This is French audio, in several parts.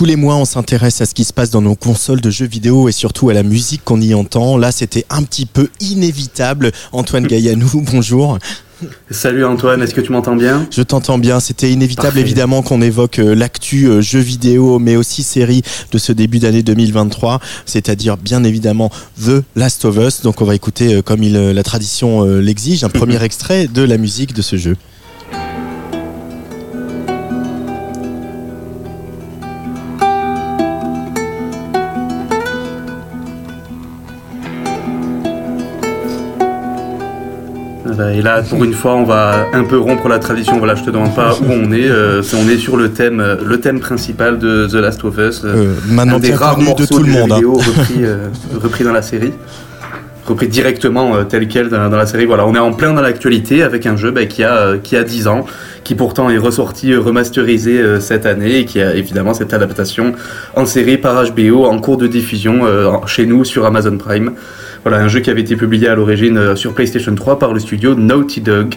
Tous les mois, on s'intéresse à ce qui se passe dans nos consoles de jeux vidéo et surtout à la musique qu'on y entend. Là, c'était un petit peu inévitable. Antoine Gaillanou, bonjour. Salut Antoine, est-ce que tu m'entends bien? Je t'entends bien. C'était inévitable évidemment qu'on évoque euh, l'actu euh, jeux vidéo, mais aussi série de ce début d'année 2023, c'est-à-dire bien évidemment The Last of Us. Donc on va écouter, euh, comme il, la tradition l'exige, un premier extrait de la musique de ce jeu. Et là, pour une fois, on va un peu rompre la tradition. Voilà, je te demande pas où on est. Euh, on est sur le thème, euh, le thème principal de The Last of Us. Euh, maintenant un des rares morceaux de tout le monde. Hein. repris, repris dans la série repris directement tel quel dans, la série. Voilà, on est en plein dans l'actualité avec un jeu bah, qui, a, qui a 10 ans, qui pourtant est ressorti remasterisé cette année et qui a évidemment cette adaptation en série par HBO en cours de diffusion chez nous sur Amazon Prime. Voilà, un jeu qui avait été publié à l'origine euh, sur PlayStation 3 par le studio Naughty Dog.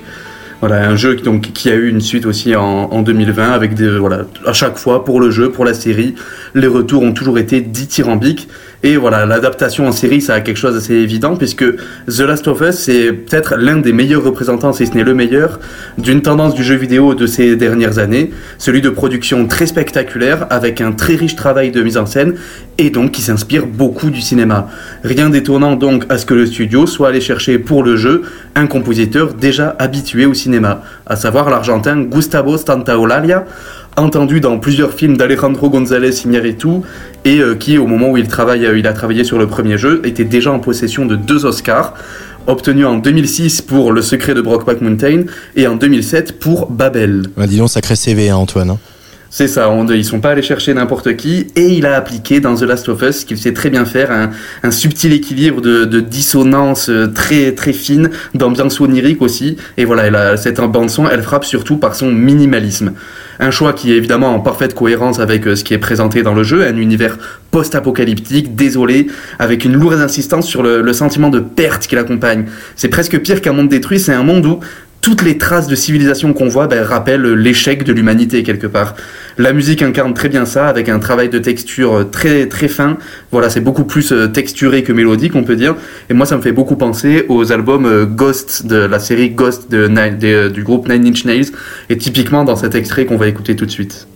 Voilà, un jeu donc, qui a eu une suite aussi en, en 2020 avec des, voilà, à chaque fois pour le jeu, pour la série, les retours ont toujours été dithyrambiques. Et voilà, l'adaptation en série, ça a quelque chose d'assez évident puisque The Last of Us, c'est peut-être l'un des meilleurs représentants, si ce n'est le meilleur, d'une tendance du jeu vidéo de ces dernières années, celui de production très spectaculaire avec un très riche travail de mise en scène et donc qui s'inspire beaucoup du cinéma. Rien d'étonnant donc à ce que le studio soit allé chercher pour le jeu un compositeur déjà habitué au cinéma, à savoir l'argentin Gustavo Santaolalla, entendu dans plusieurs films d'Alejandro González Iñárritu et euh, qui, au moment où il, travaille, euh, il a travaillé sur le premier jeu, était déjà en possession de deux Oscars, obtenus en 2006 pour Le secret de Brockback Mountain et en 2007 pour Babel. Bah, disons, sacré CV, hein, Antoine. Hein. C'est ça, on, ils sont pas allés chercher n'importe qui, et il a appliqué dans The Last of Us, qu'il sait très bien faire, un, subtil équilibre de, dissonance euh, très très fine, d'ambiance onirique aussi, et voilà, elle a, cette bande son, elle frappe surtout par son minimalisme. Un choix qui est évidemment en parfaite cohérence avec euh, ce qui est présenté dans le jeu, un univers post-apocalyptique, désolé, avec une lourde insistance sur le, le sentiment de perte qui l'accompagne. C'est presque pire qu'un monde détruit, c'est un monde où toutes les traces de civilisation qu'on voit ben, rappellent l'échec de l'humanité quelque part. La musique incarne très bien ça, avec un travail de texture euh, très très fin. Voilà, c'est beaucoup plus euh, texturé que mélodique, on peut dire. Et moi, ça me fait beaucoup penser aux albums euh, Ghost de la série Ghost du groupe Nine Inch Nails, et typiquement dans cet extrait qu'on va écouter tout de suite.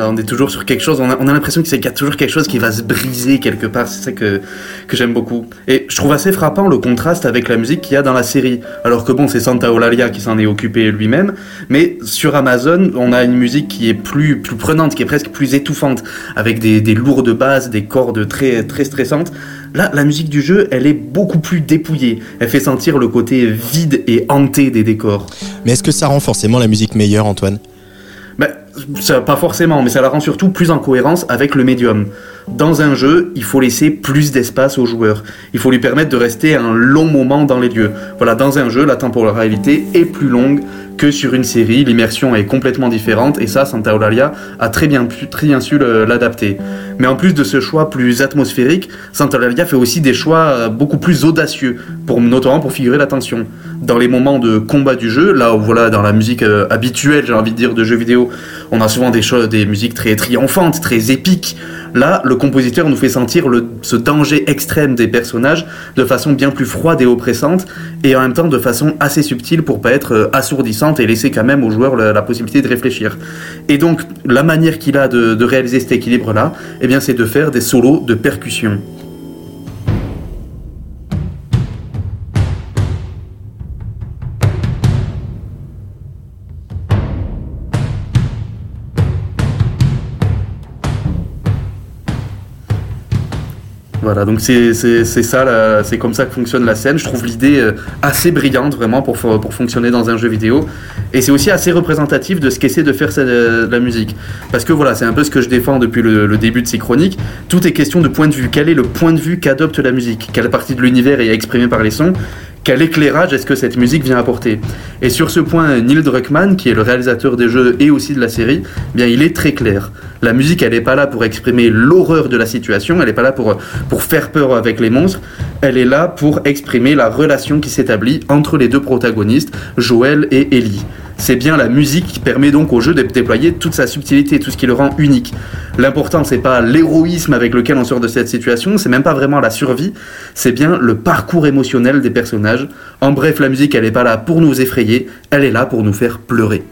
On est toujours sur quelque chose, on a, l'impression qu'il y a toujours quelque chose qui va se briser quelque part, c'est ça que, que j'aime beaucoup. Et je trouve assez frappant le contraste avec la musique qu'il y a dans la série. Alors que bon, c'est Santa Olalia qui s'en est occupé lui-même, mais sur Amazon, on a une musique qui est plus, plus prenante, qui est presque plus étouffante, avec des, des lourdes basses, des cordes très, très stressantes. Là, la musique du jeu, elle est beaucoup plus dépouillée. Elle fait sentir le côté vide et hanté des décors. Mais est-ce que ça rend forcément la musique meilleure, Antoine? Pas forcément, mais ça la rend surtout plus en cohérence avec le médium. Dans un jeu, il faut laisser plus d'espace au joueur. Il faut lui permettre de rester un long moment dans les lieux. Voilà, dans un jeu, la temporalité est plus longue que sur une série. L'immersion est complètement différente et ça, Santa Eulalia a très bien, très bien su l'adapter. Mais en plus de ce choix plus atmosphérique, Santa Eulalia fait aussi des choix euh, beaucoup plus audacieux, pour, notamment pour figurer l'attention. Dans les moments de combat du jeu, là où voilà, dans la musique euh, habituelle, j'ai envie de dire, de jeux vidéo, on a souvent des choses, des musiques très triomphantes, très épiques. Là, le compositeur nous fait sentir ce danger extrême des personnages de façon bien plus froide et oppressante, et en même temps de façon assez subtile pour pas être euh, assourdissante et laisser quand même aux joueurs la, possibilité de réfléchir. Et donc, la manière qu'il a de, de réaliser cet équilibre-là, eh bien, c'est de faire des solos de percussion. Voilà, donc c'est ça, c'est comme ça que fonctionne la scène. Je trouve l'idée euh, assez brillante vraiment pour, fonctionner dans un jeu vidéo. Et c'est aussi assez représentatif de ce qu'essaie de faire euh, la musique. Parce que voilà, c'est un peu ce que je défends depuis le, début de ces chroniques. Tout est question de point de vue. Quel est le point de vue qu'adopte la musique? Quelle partie de l'univers est exprimée par les sons? Quel éclairage est-ce que cette musique vient apporter Et sur ce point, Neil Druckmann, qui est le réalisateur des jeux et aussi de la série, eh bien il est très clair. La musique, elle n'est pas là pour exprimer l'horreur de la situation, elle n'est pas là pour, pour faire peur avec les monstres, elle est là pour exprimer la relation qui s'établit entre les deux protagonistes, Joël et Ellie. C'est bien la musique qui permet donc au jeu de déployer toute sa subtilité, tout ce qui le rend unique. L'important, c'est pas l'héroïsme avec lequel on sort de cette situation, c'est même pas vraiment la survie, c'est bien le parcours émotionnel des personnages. En bref, la musique, elle n'est pas là pour nous effrayer, elle est là pour nous faire pleurer.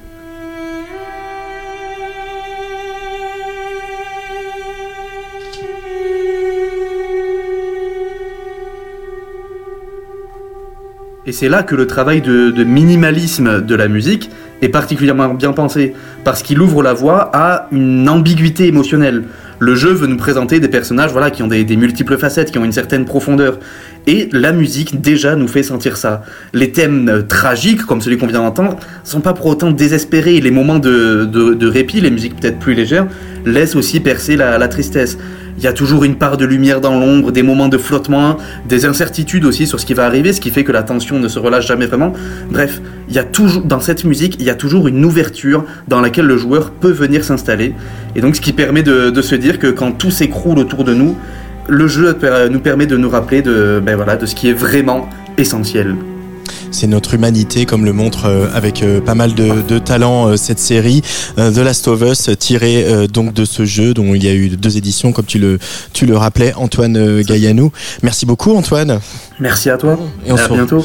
Et c'est là que le travail de, minimalisme de la musique est particulièrement bien pensé, parce qu'il ouvre la voie à une ambiguïté émotionnelle. Le jeu veut nous présenter des personnages voilà, qui ont des, multiples facettes, qui ont une certaine profondeur. Et la musique déjà nous fait sentir ça. Les thèmes tragiques, comme celui qu'on vient d'entendre, sont pas pour autant désespérés. Les moments de, de répit, les musiques peut-être plus légères, laissent aussi percer la, tristesse. Il y a toujours une part de lumière dans l'ombre, des moments de flottement, des incertitudes aussi sur ce qui va arriver, ce qui fait que la tension ne se relâche jamais vraiment. Bref, il y a toujours dans cette musique, il y a toujours une ouverture dans laquelle le joueur peut venir s'installer. Et donc ce qui permet de, se dire que quand tout s'écroule autour de nous, le jeu nous permet de nous rappeler de, ben voilà, de ce qui est vraiment essentiel. C'est notre humanité, comme le montre euh, avec euh, pas mal de, de talent euh, cette série The Last of Us, tirée donc de ce jeu dont il y a eu deux éditions, comme tu le tu le rappelais, Antoine Gaillanou. Merci beaucoup, Antoine. Merci à toi. Et on à se bientôt.